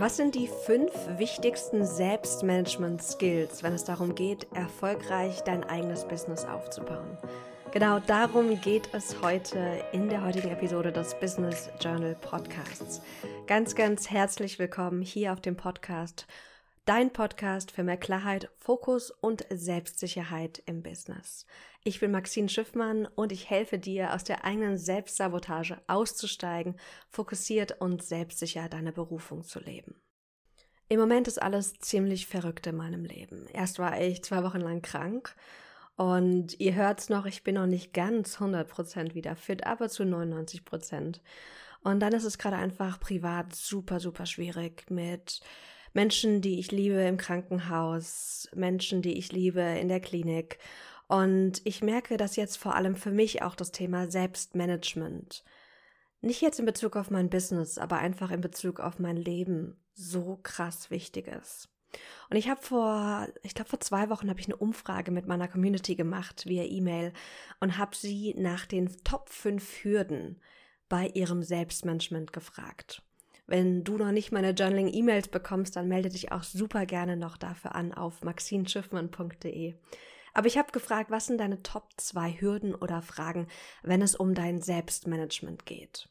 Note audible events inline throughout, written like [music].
Was sind die fünf wichtigsten Selbstmanagement-Skills, wenn es darum geht, erfolgreich dein eigenes Business aufzubauen? Genau darum geht es heute in der heutigen Episode des Business Journal Podcasts. Ganz, ganz herzlich willkommen hier auf dem Podcast. Dein Podcast für mehr Klarheit, Fokus und Selbstsicherheit im Business. Ich bin Maxine Schiffmann und ich helfe dir, aus der eigenen Selbstsabotage auszusteigen, fokussiert und selbstsicher deine Berufung zu leben. Im Moment ist alles ziemlich verrückt in meinem Leben. Erst war ich zwei Wochen lang krank und ihr hört's noch, ich bin noch nicht ganz 100% wieder fit, aber zu 99%. Und dann ist es gerade einfach privat super, super schwierig mit Menschen, die ich liebe im Krankenhaus, Menschen, die ich liebe in der Klinik und ich merke, dass jetzt vor allem für mich auch das Thema Selbstmanagement, nicht jetzt in Bezug auf mein Business, aber einfach in Bezug auf mein Leben so krass wichtig ist. Und ich habe vor, ich glaube vor zwei Wochen habe ich eine Umfrage mit meiner Community gemacht via E-Mail und habe sie nach den Top 5 Hürden bei ihrem Selbstmanagement gefragt. Wenn du noch nicht meine Journaling-E-Mails bekommst, dann melde dich auch super gerne noch dafür an auf maxinschiffmann.de. Aber ich habe gefragt, was sind deine Top 2 Hürden oder Fragen, wenn es um dein Selbstmanagement geht?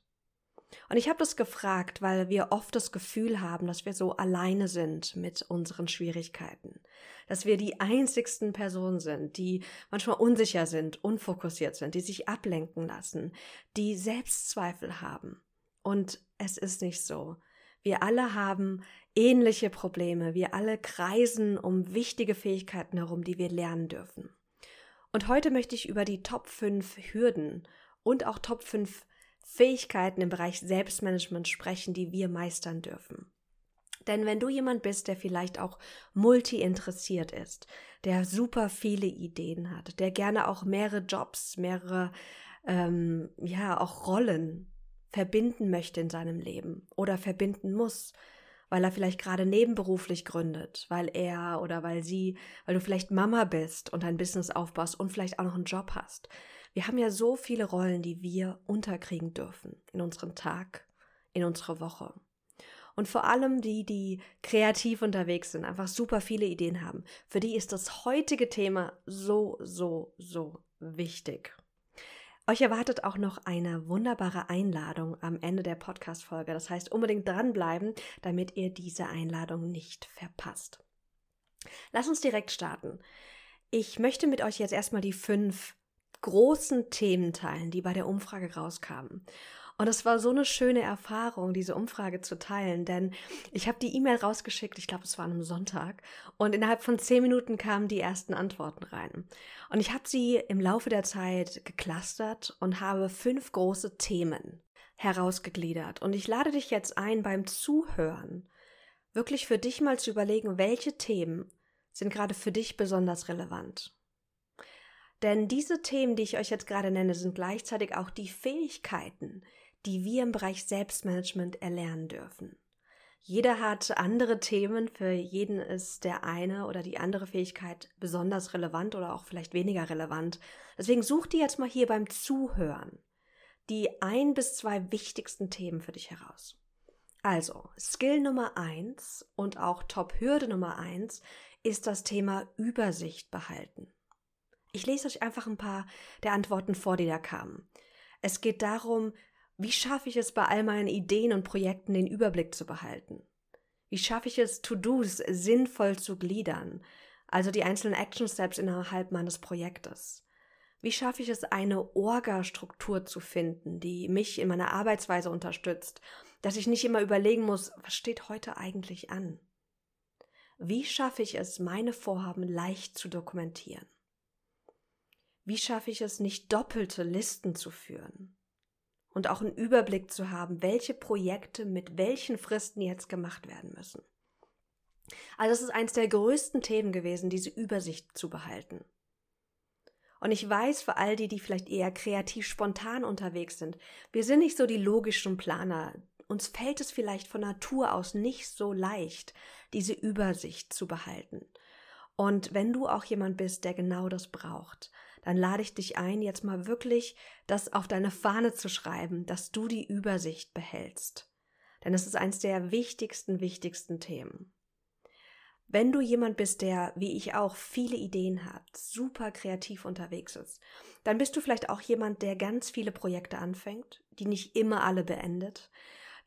Und ich habe das gefragt, weil wir oft das Gefühl haben, dass wir so alleine sind mit unseren Schwierigkeiten. Dass wir die einzigsten Personen sind, die manchmal unsicher sind, unfokussiert sind, die sich ablenken lassen, die Selbstzweifel haben. Und es ist nicht so. Wir alle haben ähnliche Probleme. Wir alle kreisen um wichtige Fähigkeiten herum, die wir lernen dürfen. Und heute möchte ich über die Top 5 Hürden und auch Top 5 Fähigkeiten im Bereich Selbstmanagement sprechen, die wir meistern dürfen. Denn wenn du jemand bist, der vielleicht auch multi-interessiert ist, der super viele Ideen hat, der gerne auch mehrere Jobs, mehrere, ähm, ja, auch Rollen verbinden möchte in seinem Leben oder verbinden muss, weil er vielleicht gerade nebenberuflich gründet, weil er oder weil sie, weil du vielleicht Mama bist und ein Business aufbaust und vielleicht auch noch einen Job hast. Wir haben ja so viele Rollen, die wir unterkriegen dürfen in unseren Tag, in unsere Woche. Und vor allem die, die kreativ unterwegs sind, einfach super viele Ideen haben, für die ist das heutige Thema so, so, so wichtig. Euch erwartet auch noch eine wunderbare Einladung am Ende der Podcast-Folge. Das heißt, unbedingt dranbleiben, damit ihr diese Einladung nicht verpasst. Lass uns direkt starten. Ich möchte mit euch jetzt erstmal die fünf großen Themen teilen, die bei der Umfrage rauskamen. Und es war so eine schöne Erfahrung, diese Umfrage zu teilen, denn ich habe die E-Mail rausgeschickt, ich glaube, es war an einem Sonntag, und innerhalb von zehn Minuten kamen die ersten Antworten rein. Und ich habe sie im Laufe der Zeit geclustert und habe fünf große Themen herausgegliedert. Und ich lade dich jetzt ein, beim Zuhören wirklich für dich mal zu überlegen, welche Themen sind gerade für dich besonders relevant. Denn diese Themen, die ich euch jetzt gerade nenne, sind gleichzeitig auch die Fähigkeiten, die wir im Bereich Selbstmanagement erlernen dürfen. Jeder hat andere Themen, für jeden ist der eine oder die andere Fähigkeit besonders relevant oder auch vielleicht weniger relevant. Deswegen such dir jetzt mal hier beim Zuhören die ein bis zwei wichtigsten Themen für dich heraus. Also, Skill Nummer eins und auch Top-Hürde Nummer eins ist das Thema Übersicht behalten. Ich lese euch einfach ein paar der Antworten vor, die da kamen. Es geht darum, wie schaffe ich es bei all meinen Ideen und Projekten den Überblick zu behalten? Wie schaffe ich es, To-Dos sinnvoll zu gliedern, also die einzelnen Action Steps innerhalb meines Projektes? Wie schaffe ich es, eine Orga-Struktur zu finden, die mich in meiner Arbeitsweise unterstützt, dass ich nicht immer überlegen muss, was steht heute eigentlich an? Wie schaffe ich es, meine Vorhaben leicht zu dokumentieren? Wie schaffe ich es, nicht doppelte Listen zu führen? Und auch einen Überblick zu haben, welche Projekte mit welchen Fristen jetzt gemacht werden müssen. Also es ist eines der größten Themen gewesen, diese Übersicht zu behalten. Und ich weiß für all die, die vielleicht eher kreativ spontan unterwegs sind, wir sind nicht so die logischen Planer. Uns fällt es vielleicht von Natur aus nicht so leicht, diese Übersicht zu behalten. Und wenn du auch jemand bist, der genau das braucht, dann lade ich dich ein, jetzt mal wirklich das auf deine Fahne zu schreiben, dass du die Übersicht behältst. Denn es ist eines der wichtigsten, wichtigsten Themen. Wenn du jemand bist, der, wie ich auch, viele Ideen hat, super kreativ unterwegs ist, dann bist du vielleicht auch jemand, der ganz viele Projekte anfängt, die nicht immer alle beendet.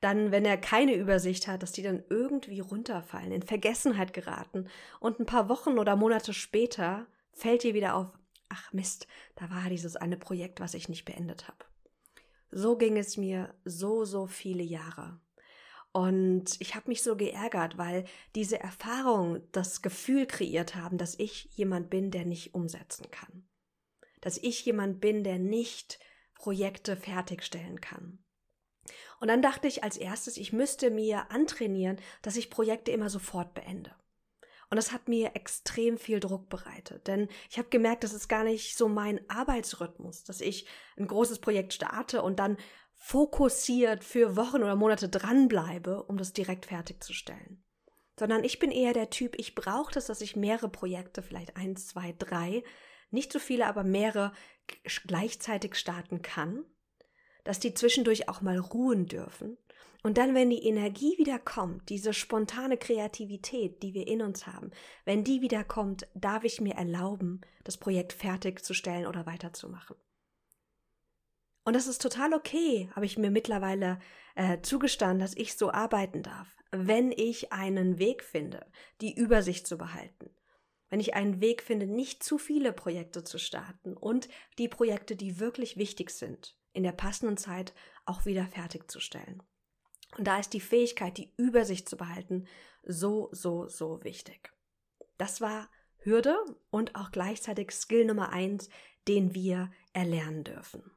Dann, wenn er keine Übersicht hat, dass die dann irgendwie runterfallen, in Vergessenheit geraten und ein paar Wochen oder Monate später fällt dir wieder auf, ach Mist, da war dieses eine Projekt, was ich nicht beendet habe. So ging es mir so, so viele Jahre. Und ich habe mich so geärgert, weil diese Erfahrung das Gefühl kreiert haben, dass ich jemand bin, der nicht umsetzen kann. Dass ich jemand bin, der nicht Projekte fertigstellen kann. Und dann dachte ich als erstes, ich müsste mir antrainieren, dass ich Projekte immer sofort beende. Und das hat mir extrem viel Druck bereitet, denn ich habe gemerkt, das ist gar nicht so mein Arbeitsrhythmus, dass ich ein großes Projekt starte und dann fokussiert für Wochen oder Monate dranbleibe, um das direkt fertigzustellen. Sondern ich bin eher der Typ, ich brauche das, dass ich mehrere Projekte, vielleicht eins, zwei, drei, nicht so viele, aber mehrere gleichzeitig starten kann, dass die zwischendurch auch mal ruhen dürfen. Und dann, wenn die Energie wieder kommt, diese spontane Kreativität, die wir in uns haben, wenn die wieder kommt, darf ich mir erlauben, das Projekt fertigzustellen oder weiterzumachen. Und das ist total okay, habe ich mir mittlerweile äh, zugestanden, dass ich so arbeiten darf, wenn ich einen Weg finde, die Übersicht zu behalten. Wenn ich einen Weg finde, nicht zu viele Projekte zu starten und die Projekte, die wirklich wichtig sind, in der passenden Zeit auch wieder fertigzustellen. Und da ist die Fähigkeit, die Übersicht zu behalten, so, so, so wichtig. Das war Hürde und auch gleichzeitig Skill Nummer eins, den wir erlernen dürfen.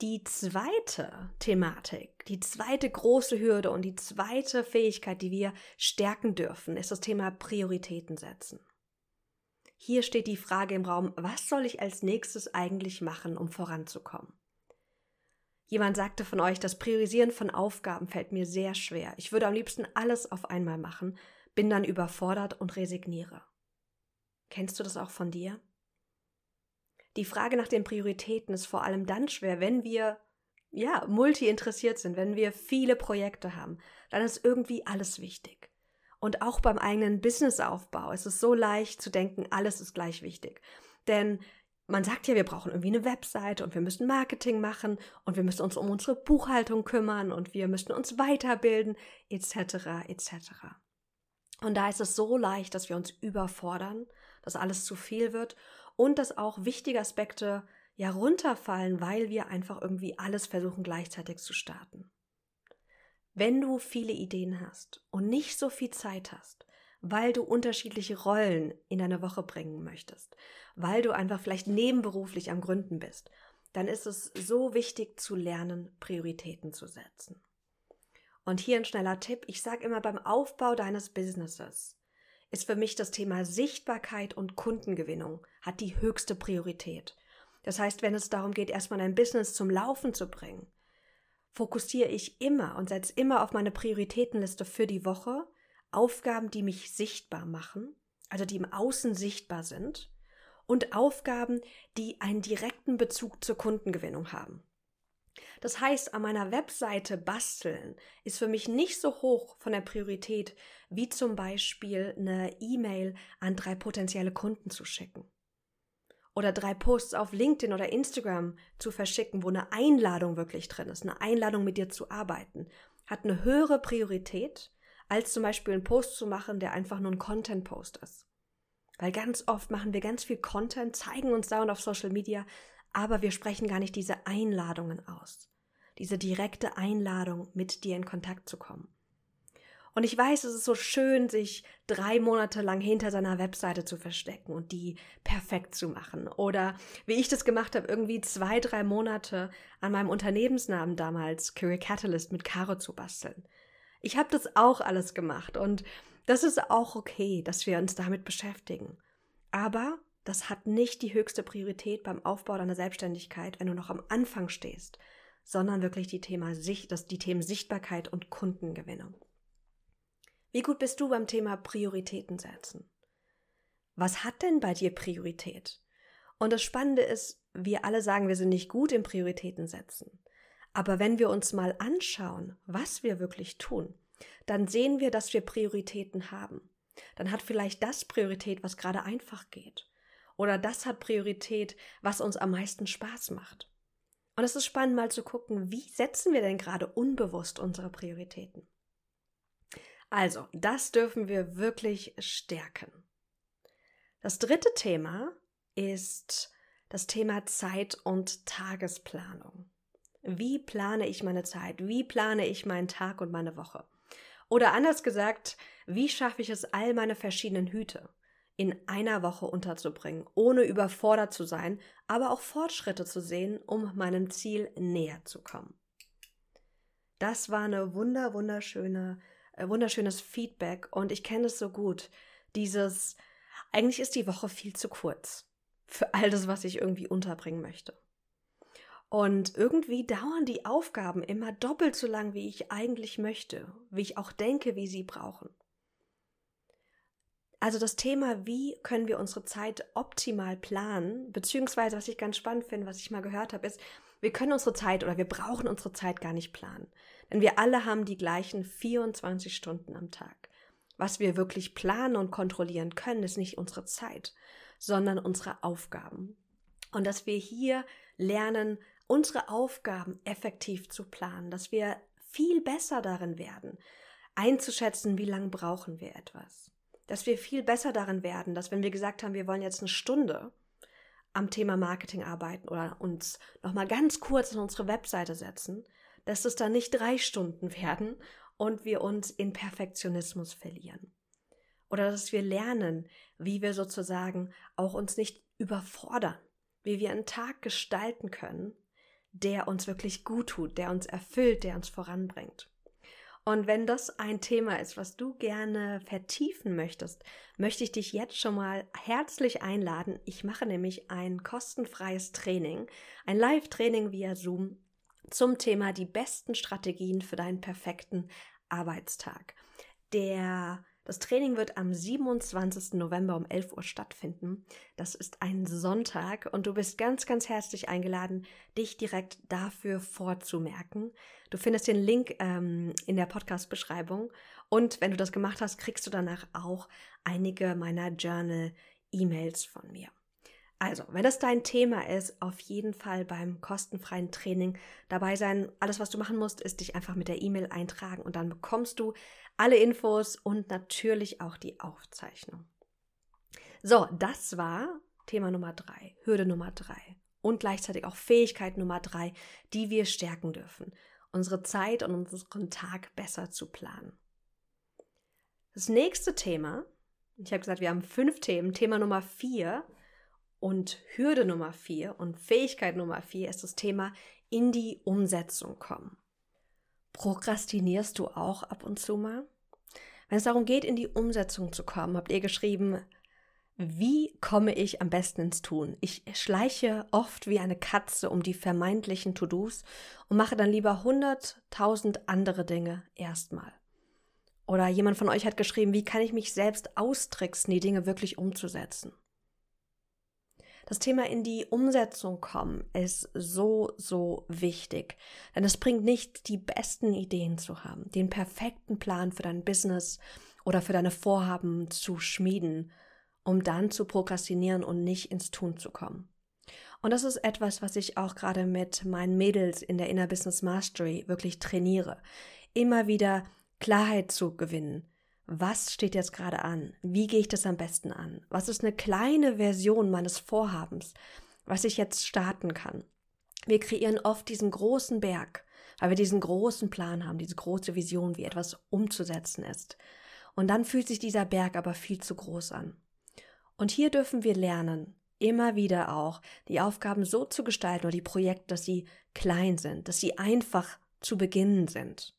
Die zweite Thematik, die zweite große Hürde und die zweite Fähigkeit, die wir stärken dürfen, ist das Thema Prioritäten setzen. Hier steht die Frage im Raum, was soll ich als nächstes eigentlich machen, um voranzukommen? Jemand sagte von euch, das Priorisieren von Aufgaben fällt mir sehr schwer. Ich würde am liebsten alles auf einmal machen, bin dann überfordert und resigniere. Kennst du das auch von dir? die Frage nach den Prioritäten ist vor allem dann schwer, wenn wir ja, multi interessiert sind, wenn wir viele Projekte haben, dann ist irgendwie alles wichtig. Und auch beim eigenen Businessaufbau ist es so leicht zu denken, alles ist gleich wichtig. Denn man sagt ja, wir brauchen irgendwie eine Webseite und wir müssen Marketing machen und wir müssen uns um unsere Buchhaltung kümmern und wir müssen uns weiterbilden, etc., etc. Und da ist es so leicht, dass wir uns überfordern, dass alles zu viel wird und dass auch wichtige Aspekte ja runterfallen, weil wir einfach irgendwie alles versuchen gleichzeitig zu starten. Wenn du viele Ideen hast und nicht so viel Zeit hast, weil du unterschiedliche Rollen in deine Woche bringen möchtest, weil du einfach vielleicht nebenberuflich am Gründen bist, dann ist es so wichtig zu lernen, Prioritäten zu setzen. Und hier ein schneller Tipp, ich sage immer beim Aufbau deines Businesses, ist für mich das Thema Sichtbarkeit und Kundengewinnung hat die höchste Priorität. Das heißt, wenn es darum geht, erstmal ein Business zum Laufen zu bringen, fokussiere ich immer und setze immer auf meine Prioritätenliste für die Woche Aufgaben, die mich sichtbar machen, also die im Außen sichtbar sind, und Aufgaben, die einen direkten Bezug zur Kundengewinnung haben. Das heißt, an meiner Webseite basteln ist für mich nicht so hoch von der Priorität, wie zum Beispiel eine E-Mail an drei potenzielle Kunden zu schicken. Oder drei Posts auf LinkedIn oder Instagram zu verschicken, wo eine Einladung wirklich drin ist, eine Einladung mit dir zu arbeiten, hat eine höhere Priorität, als zum Beispiel einen Post zu machen, der einfach nur ein Content-Post ist. Weil ganz oft machen wir ganz viel Content, zeigen uns dauernd auf Social Media, aber wir sprechen gar nicht diese Einladungen aus. Diese direkte Einladung, mit dir in Kontakt zu kommen. Und ich weiß, es ist so schön, sich drei Monate lang hinter seiner Webseite zu verstecken und die perfekt zu machen. Oder wie ich das gemacht habe, irgendwie zwei, drei Monate an meinem Unternehmensnamen damals, Career Catalyst, mit Caro zu basteln. Ich habe das auch alles gemacht und das ist auch okay, dass wir uns damit beschäftigen. Aber das hat nicht die höchste Priorität beim Aufbau deiner Selbstständigkeit, wenn du noch am Anfang stehst, sondern wirklich die, Thema, das, die Themen Sichtbarkeit und Kundengewinnung. Wie gut bist du beim Thema Prioritäten setzen? Was hat denn bei dir Priorität? Und das Spannende ist, wir alle sagen, wir sind nicht gut im Prioritäten setzen. Aber wenn wir uns mal anschauen, was wir wirklich tun, dann sehen wir, dass wir Prioritäten haben. Dann hat vielleicht das Priorität, was gerade einfach geht. Oder das hat Priorität, was uns am meisten Spaß macht. Und es ist spannend mal zu gucken, wie setzen wir denn gerade unbewusst unsere Prioritäten. Also, das dürfen wir wirklich stärken. Das dritte Thema ist das Thema Zeit und Tagesplanung. Wie plane ich meine Zeit? Wie plane ich meinen Tag und meine Woche? Oder anders gesagt, wie schaffe ich es, all meine verschiedenen Hüte in einer Woche unterzubringen, ohne überfordert zu sein, aber auch Fortschritte zu sehen, um meinem Ziel näher zu kommen? Das war eine wunder, wunderschöne, äh, wunderschönes Feedback und ich kenne es so gut. Dieses, eigentlich ist die Woche viel zu kurz für all das, was ich irgendwie unterbringen möchte. Und irgendwie dauern die Aufgaben immer doppelt so lang, wie ich eigentlich möchte, wie ich auch denke, wie sie brauchen. Also das Thema, wie können wir unsere Zeit optimal planen, beziehungsweise was ich ganz spannend finde, was ich mal gehört habe, ist, wir können unsere Zeit oder wir brauchen unsere Zeit gar nicht planen. Denn wir alle haben die gleichen 24 Stunden am Tag. Was wir wirklich planen und kontrollieren können, ist nicht unsere Zeit, sondern unsere Aufgaben. Und dass wir hier lernen, unsere Aufgaben effektiv zu planen, dass wir viel besser darin werden, einzuschätzen, wie lange brauchen wir etwas. Dass wir viel besser darin werden, dass wenn wir gesagt haben, wir wollen jetzt eine Stunde am Thema Marketing arbeiten oder uns nochmal ganz kurz in unsere Webseite setzen, dass es dann nicht drei Stunden [laughs] werden und wir uns in Perfektionismus verlieren. Oder dass wir lernen, wie wir sozusagen auch uns nicht überfordern, wie wir einen Tag gestalten können, der uns wirklich gut tut, der uns erfüllt, der uns voranbringt. Und wenn das ein Thema ist, was du gerne vertiefen möchtest, möchte ich dich jetzt schon mal herzlich einladen. Ich mache nämlich ein kostenfreies Training, ein Live-Training via Zoom zum Thema die besten Strategien für deinen perfekten Arbeitstag. Der das Training wird am 27. November um 11 Uhr stattfinden. Das ist ein Sonntag und du bist ganz, ganz herzlich eingeladen, dich direkt dafür vorzumerken. Du findest den Link ähm, in der Podcast-Beschreibung und wenn du das gemacht hast, kriegst du danach auch einige meiner Journal-E-Mails von mir. Also, wenn das dein Thema ist, auf jeden Fall beim kostenfreien Training dabei sein. Alles, was du machen musst, ist dich einfach mit der E-Mail eintragen und dann bekommst du alle Infos und natürlich auch die Aufzeichnung. So, das war Thema Nummer drei, Hürde Nummer drei und gleichzeitig auch Fähigkeit Nummer drei, die wir stärken dürfen, unsere Zeit und unseren Tag besser zu planen. Das nächste Thema, ich habe gesagt, wir haben fünf Themen. Thema Nummer vier und Hürde Nummer vier und Fähigkeit Nummer vier ist das Thema in die Umsetzung kommen. Prokrastinierst du auch ab und zu mal? Wenn es darum geht, in die Umsetzung zu kommen, habt ihr geschrieben, wie komme ich am besten ins Tun? Ich schleiche oft wie eine Katze um die vermeintlichen To-Dos und mache dann lieber hunderttausend andere Dinge erstmal. Oder jemand von euch hat geschrieben, wie kann ich mich selbst austricksen, die Dinge wirklich umzusetzen? Das Thema in die Umsetzung kommen ist so, so wichtig. Denn es bringt nicht, die besten Ideen zu haben, den perfekten Plan für dein Business oder für deine Vorhaben zu schmieden, um dann zu prokrastinieren und nicht ins Tun zu kommen. Und das ist etwas, was ich auch gerade mit meinen Mädels in der Inner Business Mastery wirklich trainiere. Immer wieder Klarheit zu gewinnen, was steht jetzt gerade an? Wie gehe ich das am besten an? Was ist eine kleine Version meines Vorhabens, was ich jetzt starten kann? Wir kreieren oft diesen großen Berg, weil wir diesen großen Plan haben, diese große Vision, wie etwas umzusetzen ist. Und dann fühlt sich dieser Berg aber viel zu groß an. Und hier dürfen wir lernen, immer wieder auch die Aufgaben so zu gestalten oder die Projekte, dass sie klein sind, dass sie einfach zu beginnen sind.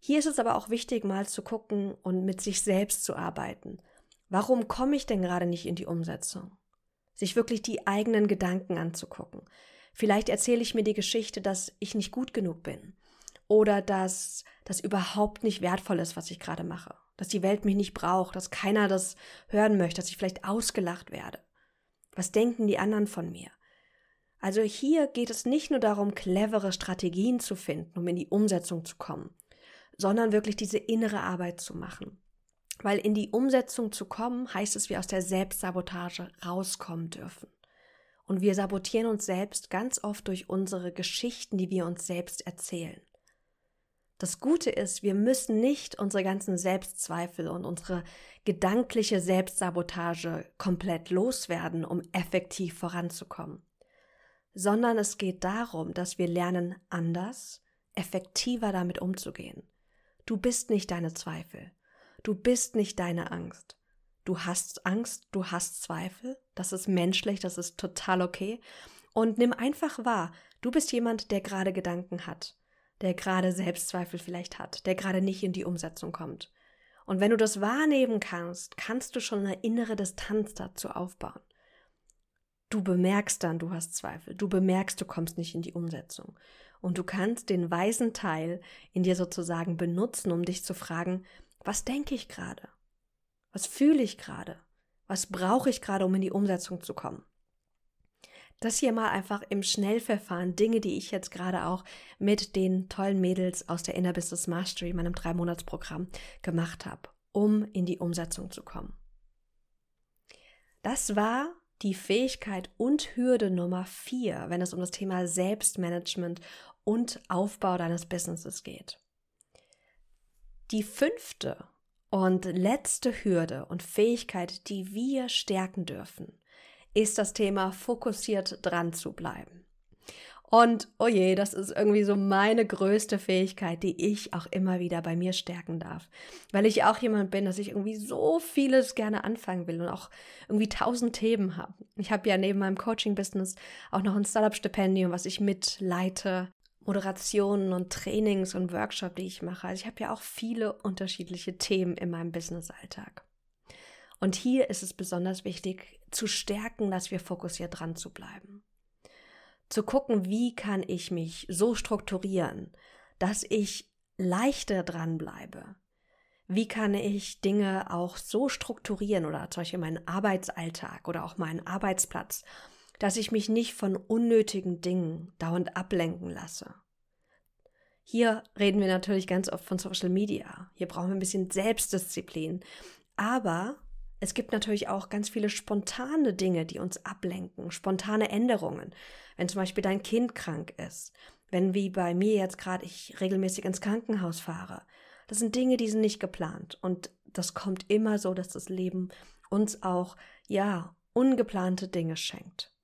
Hier ist es aber auch wichtig, mal zu gucken und mit sich selbst zu arbeiten. Warum komme ich denn gerade nicht in die Umsetzung? Sich wirklich die eigenen Gedanken anzugucken. Vielleicht erzähle ich mir die Geschichte, dass ich nicht gut genug bin oder dass das überhaupt nicht wertvoll ist, was ich gerade mache, dass die Welt mich nicht braucht, dass keiner das hören möchte, dass ich vielleicht ausgelacht werde. Was denken die anderen von mir? Also hier geht es nicht nur darum, clevere Strategien zu finden, um in die Umsetzung zu kommen, sondern wirklich diese innere Arbeit zu machen. Weil in die Umsetzung zu kommen, heißt es, wir aus der Selbstsabotage rauskommen dürfen. Und wir sabotieren uns selbst ganz oft durch unsere Geschichten, die wir uns selbst erzählen. Das Gute ist, wir müssen nicht unsere ganzen Selbstzweifel und unsere gedankliche Selbstsabotage komplett loswerden, um effektiv voranzukommen, sondern es geht darum, dass wir lernen, anders, effektiver damit umzugehen. Du bist nicht deine Zweifel. Du bist nicht deine Angst. Du hast Angst, du hast Zweifel. Das ist menschlich, das ist total okay. Und nimm einfach wahr, du bist jemand, der gerade Gedanken hat, der gerade Selbstzweifel vielleicht hat, der gerade nicht in die Umsetzung kommt. Und wenn du das wahrnehmen kannst, kannst du schon eine innere Distanz dazu aufbauen. Du bemerkst dann, du hast Zweifel. Du bemerkst, du kommst nicht in die Umsetzung. Und du kannst den weisen Teil in dir sozusagen benutzen, um dich zu fragen, was denke ich gerade? Was fühle ich gerade? Was brauche ich gerade, um in die Umsetzung zu kommen? Das hier mal einfach im Schnellverfahren, Dinge, die ich jetzt gerade auch mit den tollen Mädels aus der Inner Business Mastery, meinem Drei-Monats-Programm, gemacht habe, um in die Umsetzung zu kommen. Das war die Fähigkeit und Hürde Nummer vier, wenn es um das Thema Selbstmanagement und Aufbau deines Businesses geht. Die fünfte und letzte Hürde und Fähigkeit, die wir stärken dürfen, ist das Thema fokussiert dran zu bleiben. Und oh je, das ist irgendwie so meine größte Fähigkeit, die ich auch immer wieder bei mir stärken darf. Weil ich auch jemand bin, dass ich irgendwie so vieles gerne anfangen will und auch irgendwie tausend Themen habe. Ich habe ja neben meinem Coaching-Business auch noch ein Startup-Stipendium, was ich mitleite. Moderationen und Trainings und Workshops, die ich mache. Also ich habe ja auch viele unterschiedliche Themen in meinem Business-Alltag. Und hier ist es besonders wichtig zu stärken, dass wir fokussiert dran zu bleiben zu gucken, wie kann ich mich so strukturieren, dass ich leichter dranbleibe. Wie kann ich Dinge auch so strukturieren oder zum Beispiel meinen Arbeitsalltag oder auch meinen Arbeitsplatz, dass ich mich nicht von unnötigen Dingen dauernd ablenken lasse. Hier reden wir natürlich ganz oft von Social Media. Hier brauchen wir ein bisschen Selbstdisziplin. Aber es gibt natürlich auch ganz viele spontane Dinge, die uns ablenken, spontane Änderungen wenn zum Beispiel dein Kind krank ist, wenn wie bei mir jetzt gerade ich regelmäßig ins Krankenhaus fahre. Das sind Dinge, die sind nicht geplant und das kommt immer so, dass das Leben uns auch, ja, ungeplante Dinge schenkt.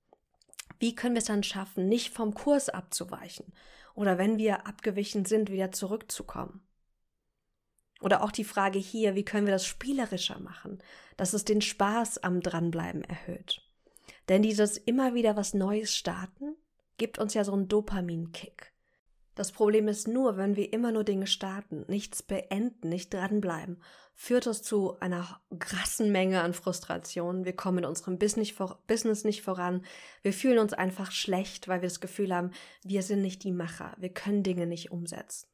Wie können wir es dann schaffen, nicht vom Kurs abzuweichen oder wenn wir abgewichen sind, wieder zurückzukommen? Oder auch die Frage hier, wie können wir das spielerischer machen, dass es den Spaß am Dranbleiben erhöht? Denn dieses immer wieder was Neues starten gibt uns ja so einen Dopamin-Kick. Das Problem ist nur, wenn wir immer nur Dinge starten, nichts beenden, nicht dranbleiben, führt das zu einer krassen Menge an Frustration. Wir kommen in unserem Business nicht voran. Wir fühlen uns einfach schlecht, weil wir das Gefühl haben, wir sind nicht die Macher. Wir können Dinge nicht umsetzen.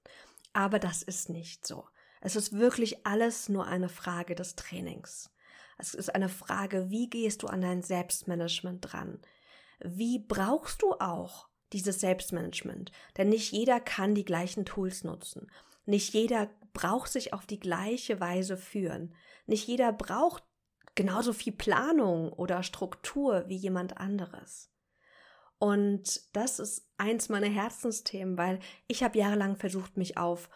Aber das ist nicht so. Es ist wirklich alles nur eine Frage des Trainings. Es ist eine Frage, wie gehst du an dein Selbstmanagement dran? Wie brauchst du auch dieses Selbstmanagement? Denn nicht jeder kann die gleichen Tools nutzen. Nicht jeder braucht sich auf die gleiche Weise führen. Nicht jeder braucht genauso viel Planung oder Struktur wie jemand anderes. Und das ist eins meiner Herzensthemen, weil ich habe jahrelang versucht, mich auf,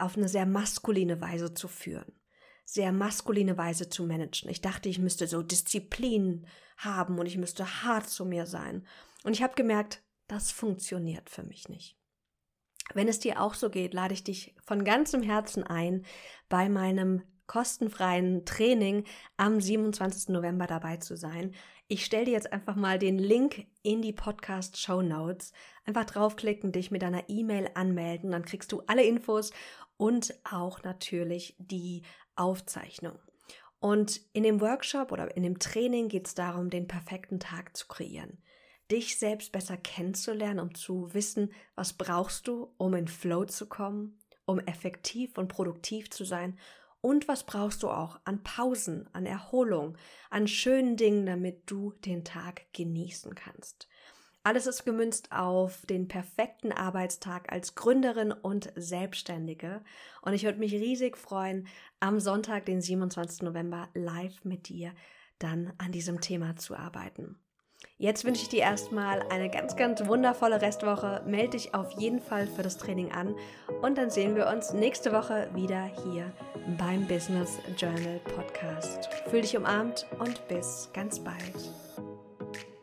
auf eine sehr maskuline Weise zu führen sehr maskuline Weise zu managen. Ich dachte, ich müsste so Disziplin haben und ich müsste hart zu mir sein. Und ich habe gemerkt, das funktioniert für mich nicht. Wenn es dir auch so geht, lade ich dich von ganzem Herzen ein, bei meinem kostenfreien Training am 27. November dabei zu sein. Ich stelle dir jetzt einfach mal den Link in die Podcast Show Notes. Einfach draufklicken, dich mit deiner E-Mail anmelden, dann kriegst du alle Infos und auch natürlich die Aufzeichnung. Und in dem Workshop oder in dem Training geht es darum, den perfekten Tag zu kreieren. Dich selbst besser kennenzulernen, um zu wissen, was brauchst du, um in Flow zu kommen, um effektiv und produktiv zu sein und was brauchst du auch an Pausen, an Erholung, an schönen Dingen, damit du den Tag genießen kannst. Alles ist gemünzt auf den perfekten Arbeitstag als Gründerin und Selbstständige. Und ich würde mich riesig freuen, am Sonntag, den 27. November, live mit dir dann an diesem Thema zu arbeiten. Jetzt wünsche ich dir erstmal eine ganz, ganz wundervolle Restwoche. Melde dich auf jeden Fall für das Training an und dann sehen wir uns nächste Woche wieder hier beim Business Journal Podcast. Fühl dich umarmt und bis ganz bald.